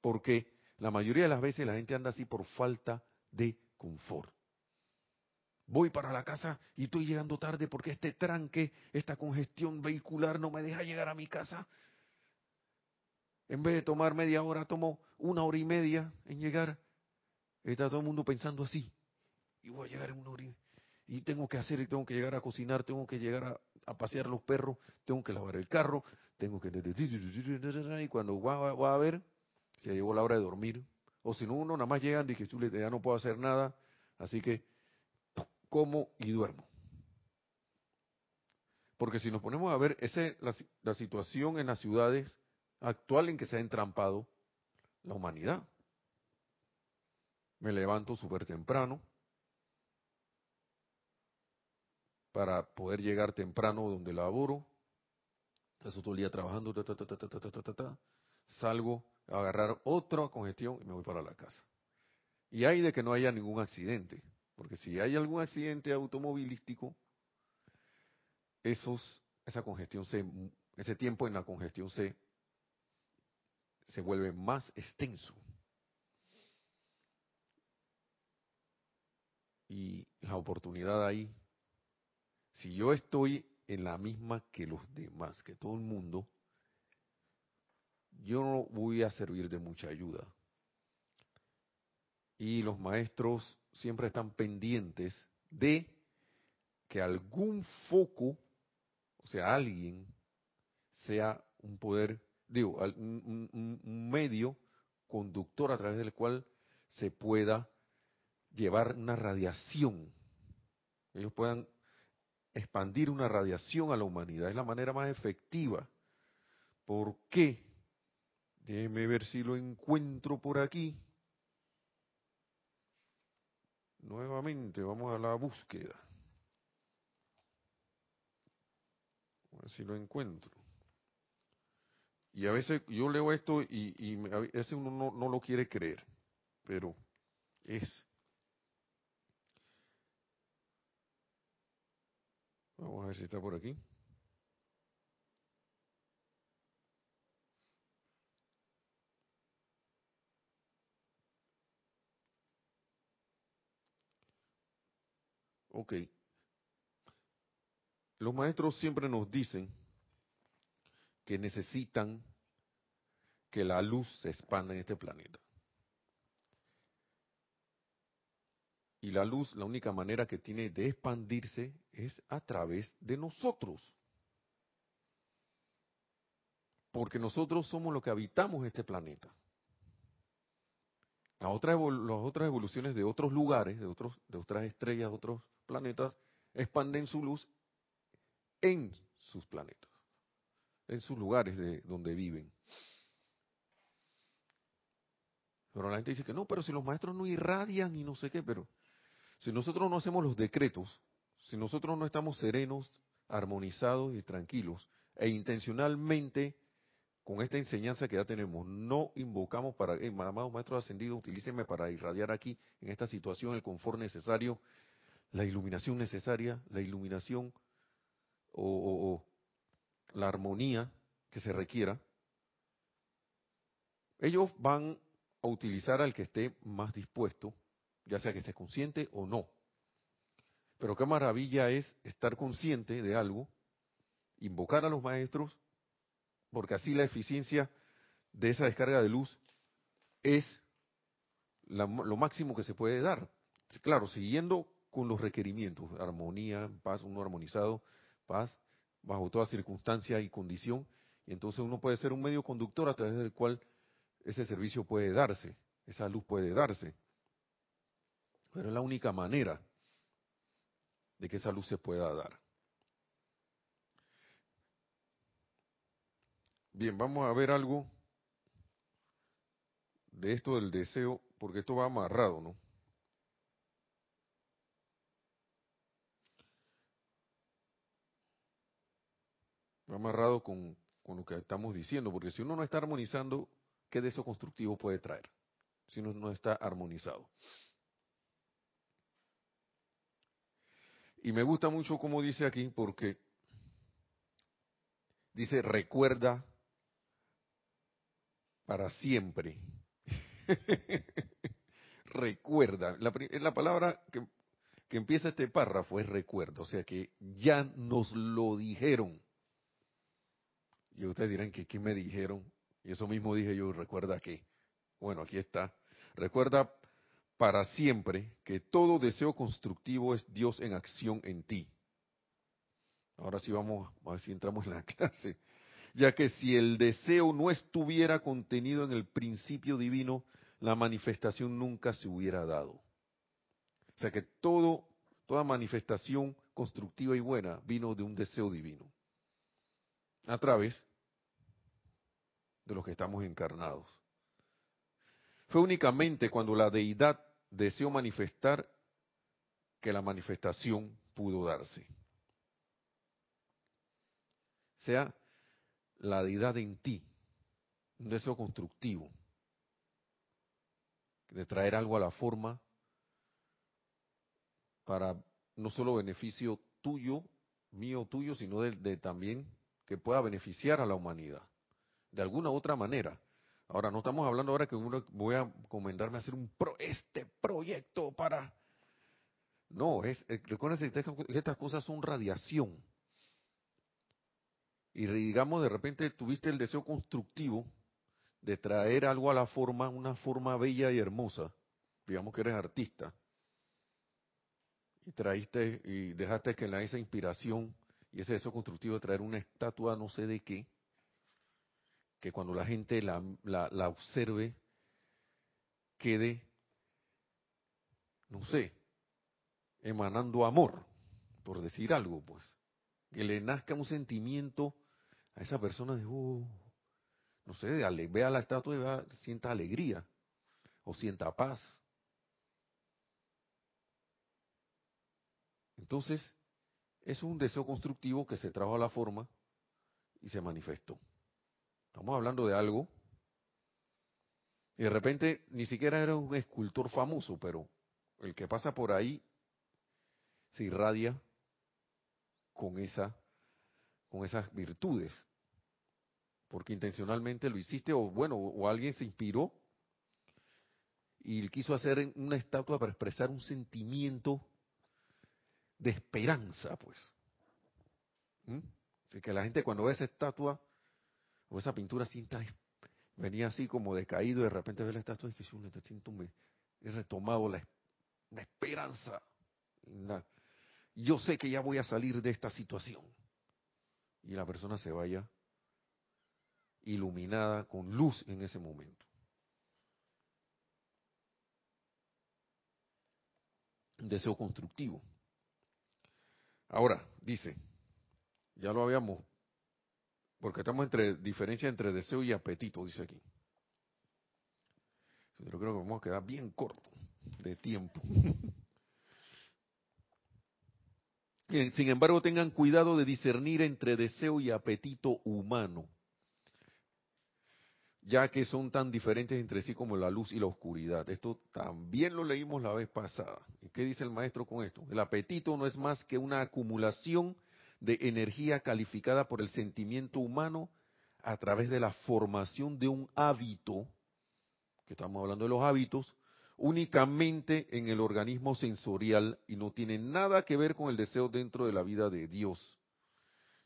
Porque la mayoría de las veces la gente anda así por falta de confort. Voy para la casa y estoy llegando tarde porque este tranque, esta congestión vehicular no me deja llegar a mi casa. En vez de tomar media hora, tomo una hora y media en llegar. Está todo el mundo pensando así. Y voy a llegar en una hora y, tengo que hacer, y tengo que llegar a cocinar, tengo que llegar a, pasear los perros, tengo que lavar el carro, tengo que... Y cuando va, a ver, se llegó la hora de dormir. O si no, uno nada más llega y que ya no puedo hacer nada, así que como y duermo. Porque si nos ponemos a ver, esa la, la situación en las ciudades actual en que se ha entrampado la humanidad. Me levanto súper temprano para poder llegar temprano donde laboro. Eso todo el día trabajando, salgo a agarrar otra congestión y me voy para la casa. Y hay de que no haya ningún accidente, porque si hay algún accidente automovilístico, esos, esa congestión se, ese tiempo en la congestión se se vuelve más extenso. Y la oportunidad ahí, si yo estoy en la misma que los demás, que todo el mundo, yo no voy a servir de mucha ayuda. Y los maestros siempre están pendientes de que algún foco, o sea, alguien, sea un poder digo, un, medio conductor a través del cual se pueda llevar una radiación. Ellos puedan expandir una radiación a la humanidad. Es la manera más efectiva. ¿Por qué? Déjeme ver si lo encuentro por aquí. Nuevamente, vamos a la búsqueda. A ver si lo encuentro. Y a veces yo leo esto y, a veces uno no, no lo quiere creer, pero es. Vamos a ver si está por aquí. Ok. Los maestros siempre nos dicen que necesitan que la luz se expanda en este planeta. Y la luz, la única manera que tiene de expandirse es a través de nosotros. Porque nosotros somos los que habitamos este planeta. Las otras, evoluciones de otros lugares, de, otros, de otras estrellas, otros planetas, expanden su luz en sus planetas en sus lugares de donde viven. Pero la gente dice que no, pero si los maestros no irradian y no sé qué, pero Si nosotros no hacemos los decretos, si nosotros no estamos serenos, armonizados y tranquilos, e intencionalmente con esta enseñanza que ya tenemos, no invocamos para, eh, amados maestros ascendidos, utilícenme para irradiar aquí, en esta situación, el confort necesario, la iluminación necesaria, la iluminación o, la armonía que se requiera, ellos van a utilizar al que esté más dispuesto, ya sea que esté consciente o no. Pero qué maravilla es estar consciente de algo, invocar a los maestros, porque así la eficiencia de esa descarga de luz es lo máximo que se puede dar. Claro, siguiendo con los requerimientos, armonía, paz, uno armonizado, paz, bajo toda circunstancia y condición, y entonces uno puede ser un medio conductor a través del cual ese servicio puede darse, esa luz puede darse. Pero es la única manera de que esa luz se pueda dar. Bien, vamos a ver algo de esto del deseo, porque esto va amarrado, ¿no? Amarrado con, con lo que estamos diciendo, porque si uno no está armonizando, ¿qué deseo constructivo puede traer? Si uno no está armonizado. Y me gusta mucho como dice aquí, porque dice, recuerda para siempre. recuerda. La, la palabra que, que, empieza este párrafo es recuerdo, o sea que ya nos lo dijeron. Y ustedes dirán que qué me dijeron. Y eso mismo dije yo, recuerda que. Bueno, aquí está. Recuerda para siempre que todo deseo constructivo es Dios en acción en ti. Ahora sí vamos, a ver si entramos en la clase. Ya que si el deseo no estuviera contenido en el principio divino, la manifestación nunca se hubiera dado. O sea que todo, toda manifestación constructiva y buena vino de un deseo divino a través de los que estamos encarnados. Fue únicamente cuando la deidad deseó manifestar que la manifestación pudo darse. Sea la deidad en ti, un deseo constructivo, de traer algo a la forma para no solo beneficio tuyo, mío, tuyo, sino de también que pueda beneficiar a la humanidad, de alguna u otra manera. Ahora, no estamos hablando ahora que uno voy a comentarme hacer un pro, este proyecto para... No, es, eh, recuerden que estas cosas son radiación. Y digamos, de repente tuviste el deseo constructivo de traer algo a la forma, una forma bella y hermosa. Digamos que eres artista. Y traíste y dejaste que en esa inspiración y ese deseo constructivo de traer una estatua no sé de qué, que cuando la gente la, la, observe quede, no sé, emanando amor, por decir algo, pues. Que le nazca un sentimiento a esa persona de, oh, no sé, vea la estatua y sienta alegría o sienta paz. Entonces, es un deseo constructivo que se trajo a la forma y se manifestó. Estamos hablando de algo. Y de repente ni siquiera era un escultor famoso, pero el que pasa por ahí se irradia con con esas virtudes. Porque intencionalmente lo hiciste o bueno, o alguien se inspiró y quiso hacer una estatua para expresar un sentimiento de esperanza, pues. ¿Mm? Así que la gente cuando ve esa estatua o esa pintura sienta, venía así como decaído y de repente ve la estatua y te siento, me, he retomado la, esperanza. yo sé que ya voy a salir de esta situación. Y la persona se vaya iluminada con luz en ese momento. Un deseo constructivo. Ahora, dice, ya lo habíamos, porque estamos entre diferencia entre deseo y apetito, dice aquí. Yo creo que vamos a quedar bien corto de tiempo. Sin embargo, tengan cuidado de discernir entre deseo y apetito humano, ya que son tan diferentes entre sí como la luz y la oscuridad. Esto también lo leímos la vez pasada. ¿Y qué dice el maestro con esto? El apetito no es más que una acumulación de energía calificada por el sentimiento humano a través de la formación de un hábito, que estamos hablando de los hábitos, únicamente en el organismo sensorial y no tiene nada que ver con el deseo dentro de la vida de Dios,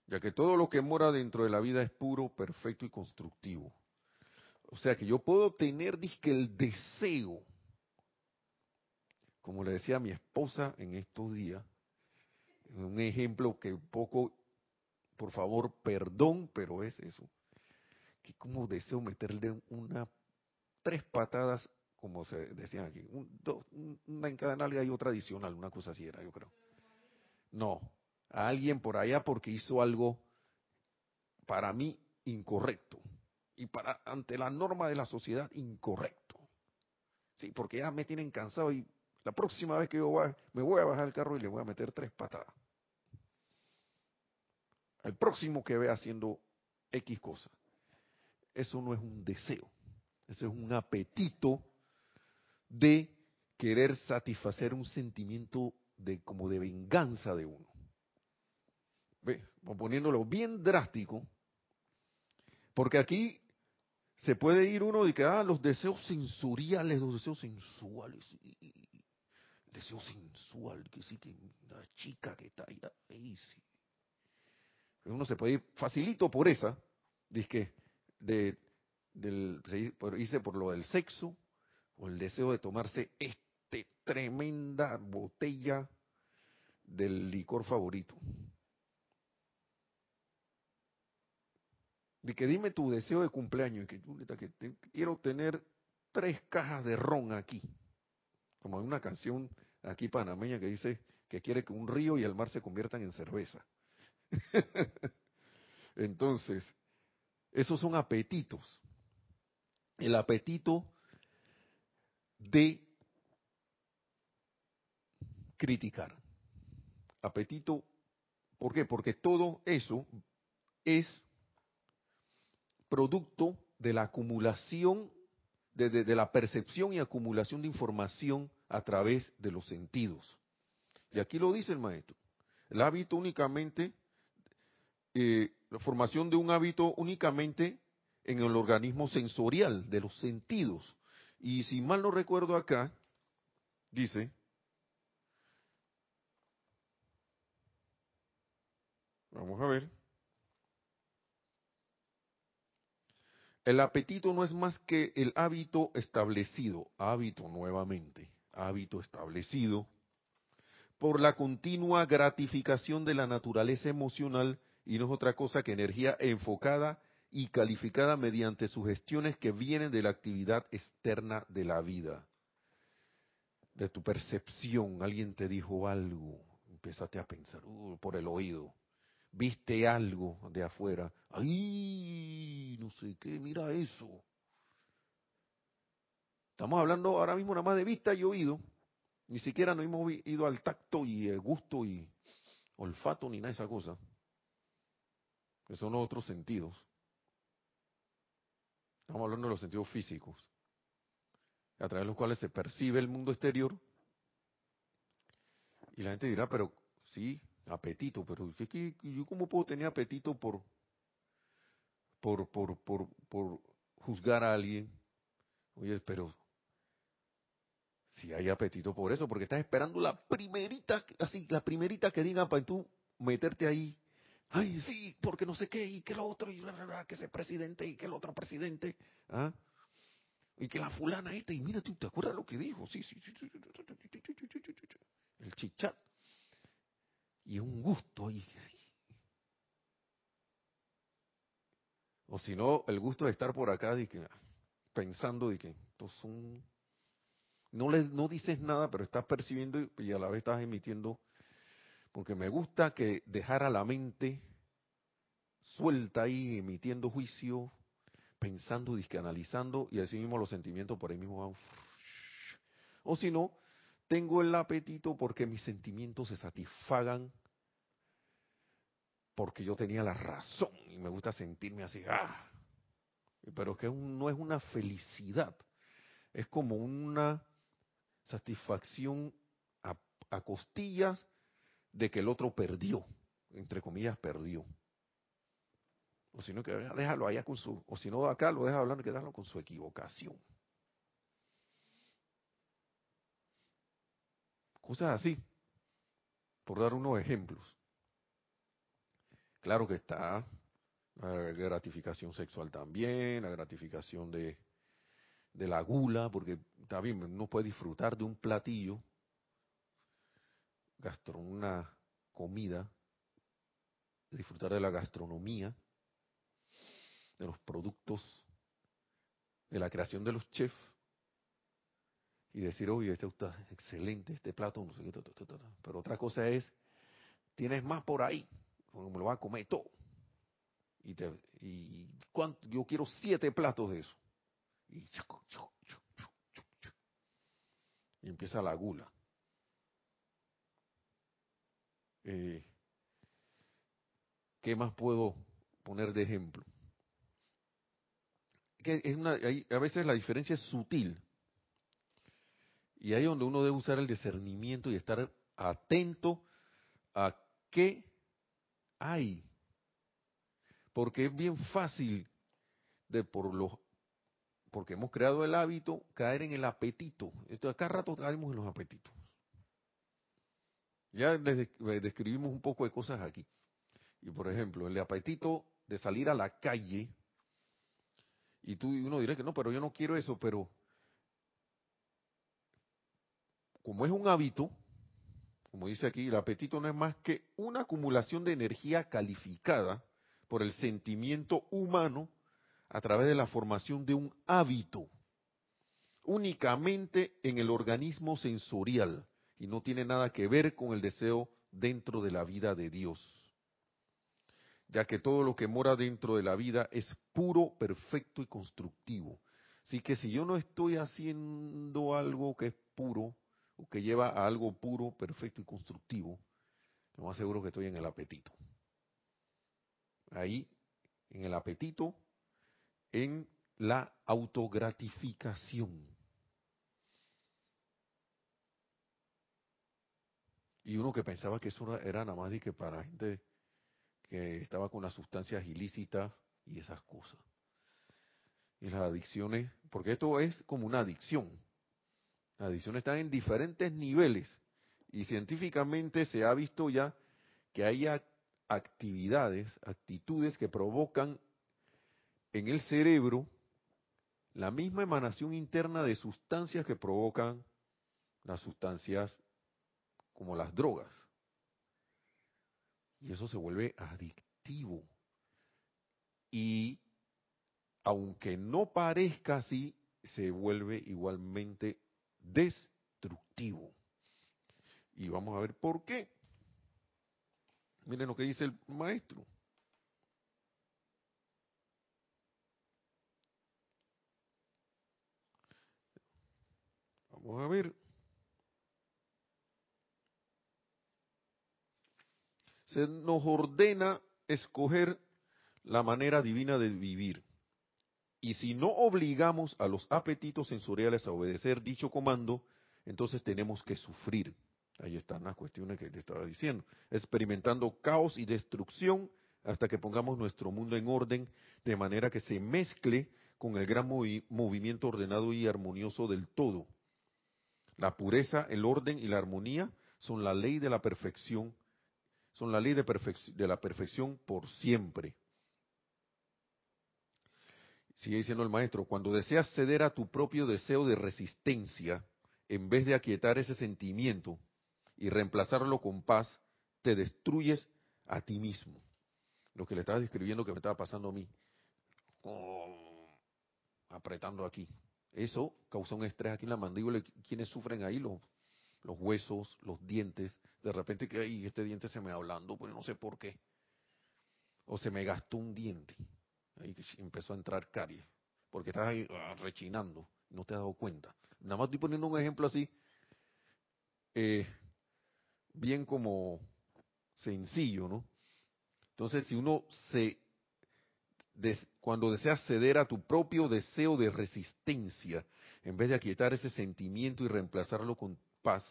ya que todo lo que mora dentro de la vida es puro, perfecto y constructivo. O sea que yo puedo tener, disque el deseo, como le decía a mi esposa en estos días, un ejemplo que un poco, por favor, perdón, pero es eso, que como deseo meterle una tres patadas como se decían aquí, una en cada nalga y otra adicional, una cosa así era, yo creo. No, a alguien por allá porque hizo algo para mí incorrecto y para ante la norma de la sociedad incorrecto. Sí, porque ya me tienen cansado y la próxima vez que yo me voy a bajar el carro y le voy a meter tres patadas. Al próximo que vea haciendo X cosa. Eso no es un deseo, eso es un apetito de querer satisfacer un sentimiento de como de venganza de uno. ¿Ve? Poniéndolo bien drástico, porque aquí se puede ir uno de que, ah, los deseos sensoriales, los deseos sensuales, el deseo sensual, que sí, que una chica que está ahí, ahí sí. Uno se puede ir facilito por esa, dice de, del, se dice por lo del sexo, o el deseo de tomarse este tremenda botella del licor favorito. De que dime tu deseo de cumpleaños, que, que quiero tener tres cajas de ron aquí. Como en una canción aquí panameña que dice que quiere que un río y el mar se conviertan en cerveza. Entonces, esos son apetitos. El apetito de criticar. Apetito, ¿por qué? Porque todo eso es producto de la acumulación, de, la percepción y acumulación de información a través de los sentidos. Y aquí lo dice el maestro. El hábito únicamente, eh, la formación de un hábito únicamente en el organismo sensorial, de los sentidos. Y si mal no recuerdo acá, dice, vamos a ver, el apetito no es más que el hábito establecido, hábito nuevamente, hábito establecido por la continua gratificación de la naturaleza emocional y no es otra cosa que energía enfocada y calificada mediante sugestiones que vienen de la actividad externa de la vida, de tu percepción. Alguien te dijo algo, empezaste a pensar uh, por el oído, viste algo de afuera, ay, no sé qué, mira eso. Estamos hablando ahora mismo nada más de vista y oído, ni siquiera nos hemos ido al tacto y el gusto y olfato ni nada de esa cosa, que son otros sentidos. Estamos hablando de los sentidos físicos, a través de los cuales se percibe el mundo exterior. Y la gente dirá, pero sí, apetito, pero ¿yo cómo puedo tener apetito por, por, por, por, juzgar a alguien? Oye, pero si hay apetito por eso, porque estás esperando la primerita, así, la primerita que diga para tú meterte ahí ay, sí, porque no sé qué, y que lo otro, y bla, bla, bla, que ese presidente, y que el otro presidente, ¿ah? Y que la fulana esta, y mira, ¿tú te acuerdas lo que dijo? Sí, sí, sí, el chichat. Y un gusto ahí. O si no, el gusto de estar por acá, que, pensando de que estos son... No, le, no dices nada, pero estás percibiendo y a la vez estás emitiendo porque me gusta que dejara la mente suelta ahí, emitiendo juicio, pensando, discanalizando, y así mismo los sentimientos por ahí mismo van. O si no, tengo el apetito porque mis sentimientos se satisfagan porque yo tenía la razón y me gusta sentirme así, ah. Pero que no es una felicidad, es como una satisfacción a, costillas de que el otro perdió, entre comillas perdió. O si no, que déjalo allá con su, o si no acá lo deja hablando, que déjalo con su equivocación. Cosas así, por dar unos ejemplos. Claro que está la gratificación sexual también, la gratificación de, la gula, porque bien, uno puede disfrutar de un platillo, una comida, disfrutar de la gastronomía, de los productos, de la creación de los chefs, y decir, oye, este está excelente, este plato, pero otra cosa es, tienes más por ahí, me lo vas a comer todo. Y, te, y ¿cuánto? yo quiero siete platos de eso. Y, y empieza la gula. Eh, ¿Qué más puedo poner de ejemplo? Que es una, a veces la diferencia es sutil. Y ahí es donde uno debe usar el discernimiento y estar atento a qué hay. Porque es bien fácil de por los porque hemos creado el hábito caer en el apetito. Esto acá rato caemos en los apetitos. Ya les describimos un poco de cosas aquí. Y por ejemplo, el apetito de salir a la calle y tú uno dirá que no, pero yo no quiero eso, pero como es un hábito, como dice aquí, el apetito no es más que una acumulación de energía calificada por el sentimiento humano a través de la formación de un hábito, únicamente en el organismo sensorial, y no tiene nada que ver con el deseo dentro de la vida de Dios, ya que todo lo que mora dentro de la vida es puro, perfecto y constructivo. Así que si yo no estoy haciendo algo que es puro, que lleva a algo puro, perfecto y constructivo, lo más seguro que estoy en el apetito. Ahí, en el apetito, en la autogratificación. Y uno que pensaba que eso era nada más de que para gente que estaba con las sustancias ilícitas y esas cosas. Y las adicciones, porque esto es como una adicción. Las adicciones están en diferentes niveles y científicamente se ha visto ya que hay actividades, actitudes que provocan en el cerebro la misma emanación interna de sustancias que provocan las sustancias como las drogas. Y eso se vuelve adictivo. Y aunque no parezca así, se vuelve igualmente destructivo. Y vamos a ver por qué. Miren lo que dice el maestro. Vamos a ver. Se nos ordena escoger la manera divina de vivir. Y si no obligamos a los apetitos sensoriales a obedecer dicho comando, entonces tenemos que sufrir. Ahí están las cuestiones que le estaba diciendo. Experimentando caos y destrucción hasta que pongamos nuestro mundo en orden de manera que se mezcle con el gran movimiento ordenado y armonioso del todo. La pureza, el orden y la armonía son la ley de la perfección, son la ley de, de la perfección por siempre. Sigue diciendo el maestro, cuando deseas ceder a tu propio deseo de resistencia, en vez de aquietar ese sentimiento y reemplazarlo con paz, te destruyes a ti mismo. Lo que le estaba describiendo que me estaba pasando a mí, apretando aquí. Eso causa un estrés aquí en la mandíbula. Quienes sufren ahí los, los huesos, los dientes. De repente que este diente se me hablando, pues no sé por qué. O se me gastó un diente. Ahí empezó a entrar caries, porque estás ahí ah, rechinando, no te has dado cuenta. Nada más estoy poniendo un ejemplo así, eh, bien como sencillo, ¿no? Entonces, si uno se cuando deseas ceder a tu propio deseo de resistencia, en vez de aquietar ese sentimiento y reemplazarlo con paz,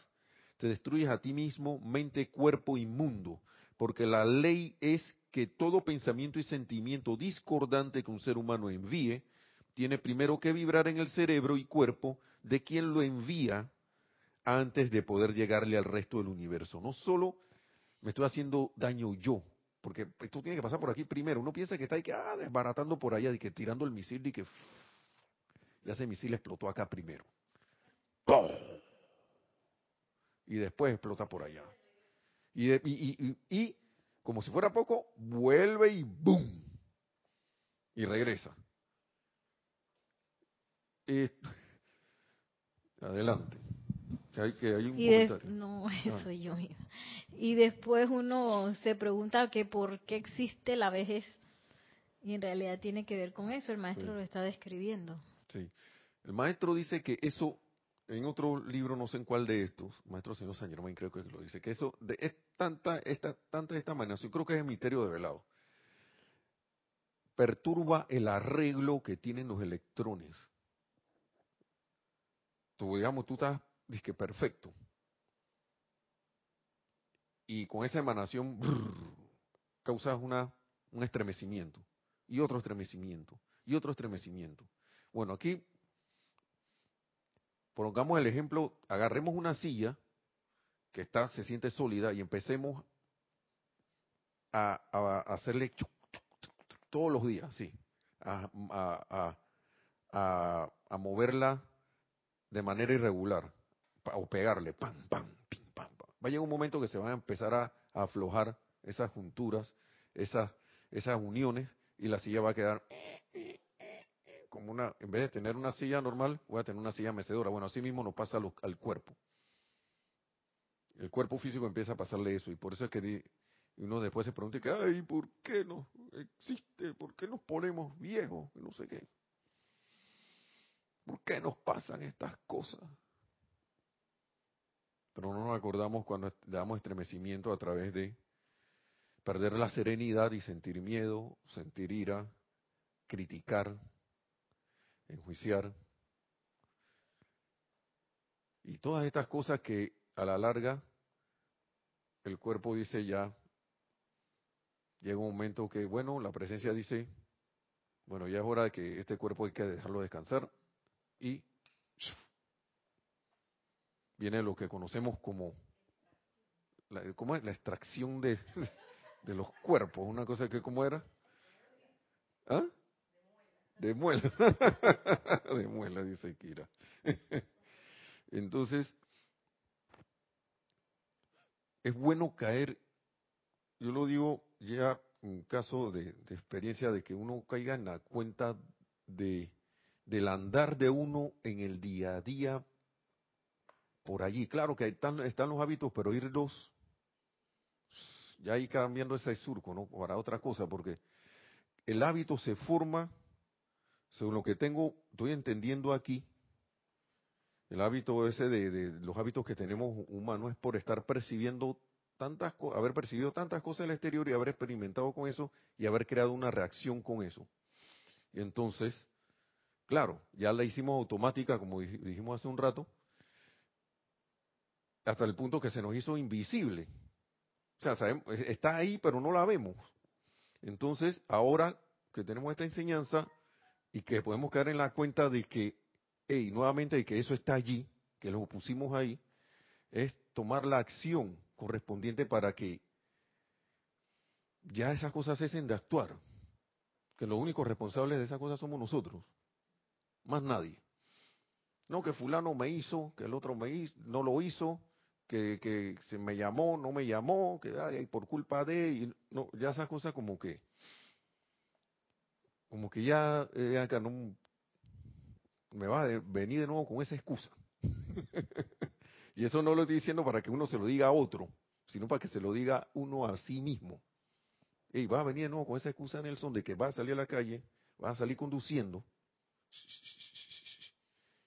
te destruyes a ti mismo, mente, cuerpo y mundo, porque la ley es que todo pensamiento y sentimiento discordante que un ser humano envíe, tiene primero que vibrar en el cerebro y cuerpo de quien lo envía antes de poder llegarle al resto del universo. No solo me estoy haciendo daño yo, porque esto tiene que pasar por aquí primero. Uno piensa que está ahí que, ah, desbaratando por allá, y que tirando el misil y que y ese misil explotó acá primero. Y después explota por allá. Y, y, como si fuera poco, vuelve y ¡boom! Y regresa. adelante. hay, que hay un y no, eso ah. yo. Y después uno se pregunta que por qué existe la vejez. Y en realidad tiene que ver con eso, el maestro lo está describiendo. Sí. El maestro dice que eso, en otro libro, no sé en cuál de estos, maestro señor San Germán creo que lo dice, que eso de, es tanta esta, tanta esta yo creo que es el misterio de velado. Perturba el arreglo que tienen los electrones. Tú, digamos, tú estás, que perfecto. Y con esa emanación causas una, un estremecimiento, y otro estremecimiento, y otro estremecimiento. Bueno, aquí pongamos el ejemplo, agarremos una silla que está, se siente sólida y empecemos a, hacerle todos los días, sí, a, moverla de manera irregular o pegarle, pam, pam, pim, pam, pam. Va a llegar un momento que se van a empezar a, aflojar esas junturas, esas, esas uniones y la silla va a quedar como una, en vez de tener una silla normal, voy a tener una silla mecedora. Bueno, así mismo nos pasa al cuerpo. El cuerpo físico empieza a pasarle eso y por eso es que uno después se pregunta que, ay, ¿por qué no existe? ¿Por qué nos ponemos viejos? No sé qué. ¿Por qué nos pasan estas cosas? Pero no nos acordamos cuando le damos estremecimiento a través de perder la serenidad y sentir miedo, sentir ira, criticar, enjuiciar. Y todas estas cosas que a la larga el cuerpo dice ya, llega un momento que, bueno, la presencia dice, bueno, ya es hora de que este cuerpo hay que dejarlo descansar y viene lo que conocemos como la, ¿cómo es? la extracción de, de los cuerpos, una cosa que como era, ¿ah? De muela. de muela, dice Kira. Entonces, es bueno caer, yo lo digo ya en caso de, experiencia de que uno caiga en la cuenta de del andar de uno en el día a día por allí. Claro que están, están los hábitos, pero irlos ya ahí cambiando ese surco, ¿no? Para otra cosa, porque el hábito se forma según lo que tengo, estoy entendiendo aquí, el hábito ese de, los hábitos que tenemos humanos es por estar percibiendo tantas haber percibido tantas cosas en el exterior y haber experimentado con eso y haber creado una reacción con eso. Y entonces, claro, ya la hicimos automática, como dijimos hace un rato, hasta el punto que se nos hizo invisible. O sea, sabemos, está ahí, pero no la vemos. Entonces, ahora que tenemos esta enseñanza, y que podemos caer en la cuenta de que, hey, nuevamente, de que eso está allí, que lo pusimos ahí, es tomar la acción correspondiente para que ya esas cosas cesen de actuar. Que los únicos responsables de esas cosas somos nosotros, más nadie. No que fulano me hizo, que el otro me hizo, no lo hizo, que, que se me llamó, no me llamó, que ay, por culpa de, y no, ya esas cosas como que como que ya eh, acá no, me va a venir de nuevo con esa excusa. y eso no lo estoy diciendo para que uno se lo diga a otro, sino para que se lo diga uno a sí mismo. Y va a venir de nuevo con esa excusa, Nelson, de que va a salir a la calle, va a salir conduciendo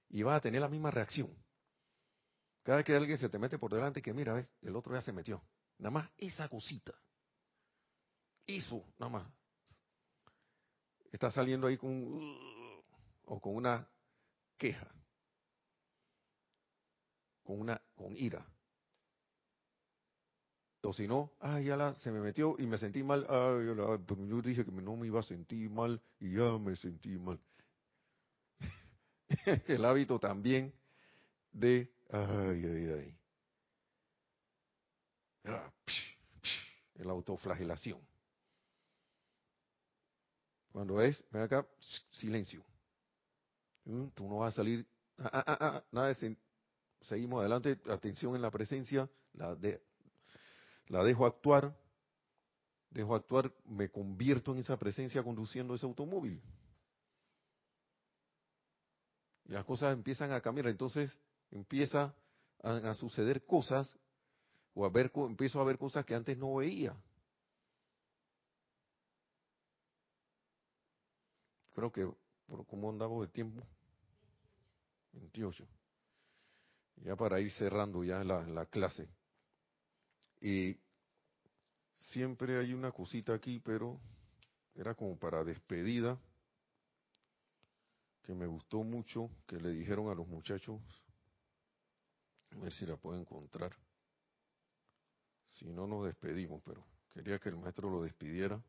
y va a tener la misma reacción. Cada vez que alguien se te mete por delante, que mira, el otro ya se metió. Nada más esa cosita. Eso, nada más. Está saliendo ahí con o con una queja, con una con ira. O si no, ay, ya la, se me metió y me sentí mal. Ay, yo dije que no me iba a sentir mal y ya me sentí mal. El hábito también de, ay, ay, ay. Ah, la autoflagelación. Cuando es, ven acá, silencio. Mm, tú no vas a salir, ah, ah, ah, nada seguimos adelante, atención en la presencia, la, de, la dejo actuar, dejo actuar, me convierto en esa presencia conduciendo ese automóvil. Y las cosas empiezan a cambiar, entonces empieza a, suceder cosas, o a ver, empiezo a ver cosas que antes no veía. Creo que, por cómo andamos de tiempo, 28. Ya para ir cerrando ya la, la clase. Y siempre hay una cosita aquí, pero era como para despedida, que me gustó mucho, que le dijeron a los muchachos, a ver si la puedo encontrar. Si no, nos despedimos, pero quería que el maestro lo despidiera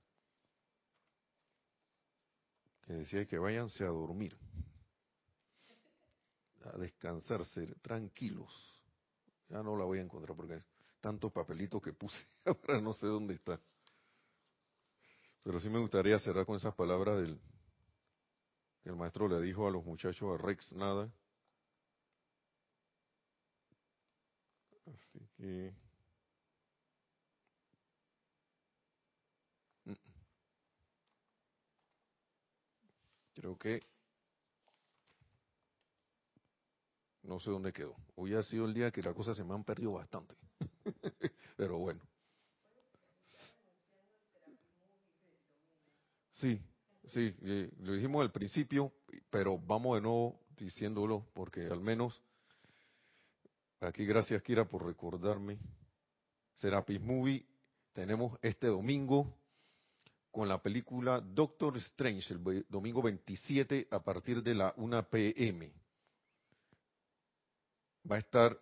que decía que váyanse a dormir, a descansarse, tranquilos. Ya no la voy a encontrar porque tanto papelito que puse, ahora no sé dónde está. Pero sí me gustaría cerrar con esas palabras del que el maestro le dijo a los muchachos, a Rex nada. Así que Creo que no sé dónde quedó. Hoy ha sido el día que las cosas se me han perdido bastante. Pero bueno. Sí, sí, lo dijimos al principio, pero vamos de nuevo diciéndolo porque al menos aquí gracias Kira por recordarme. Serapis Movie tenemos este domingo con la película Doctor Strange el domingo 27 a partir de la 1 p.m. Va a estar,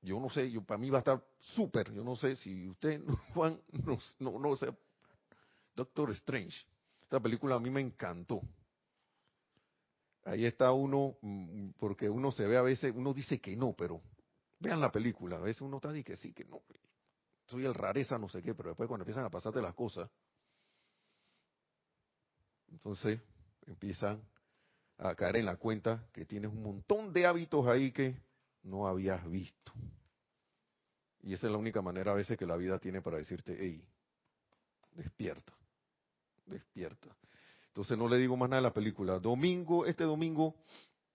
yo no sé, yo, para mí va a estar súper, yo no sé si usted, Juan, no, no, no sé, Doctor Strange. Esta película a mí me encantó. Ahí está uno, mm, porque uno se ve a veces, uno dice que no, pero vean la película, a veces uno está diciendo que sí, que no, soy el rareza, no sé qué, pero después cuando empiezan a pasarte las cosas, entonces empiezan a caer en la cuenta que tienes un montón de hábitos ahí que no habías visto. Y esa es la única manera a veces que la vida tiene para decirte, hey, despierta, despierta. Entonces no le digo más nada de la película. Domingo, este domingo,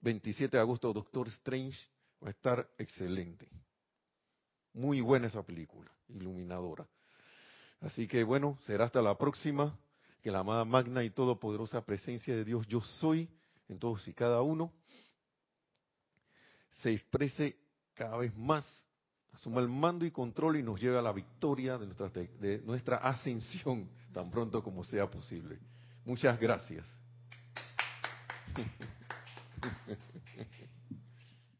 27 de agosto, Doctor Strange va a estar excelente. Muy buena esa película, iluminadora. Así que bueno, será hasta la próxima. Que la amada magna y todopoderosa presencia de Dios, yo soy, en todos y cada uno, se exprese cada vez más, asuma el mando y control y nos lleve a la victoria de nuestra, de nuestra ascensión tan pronto como sea posible. Muchas gracias.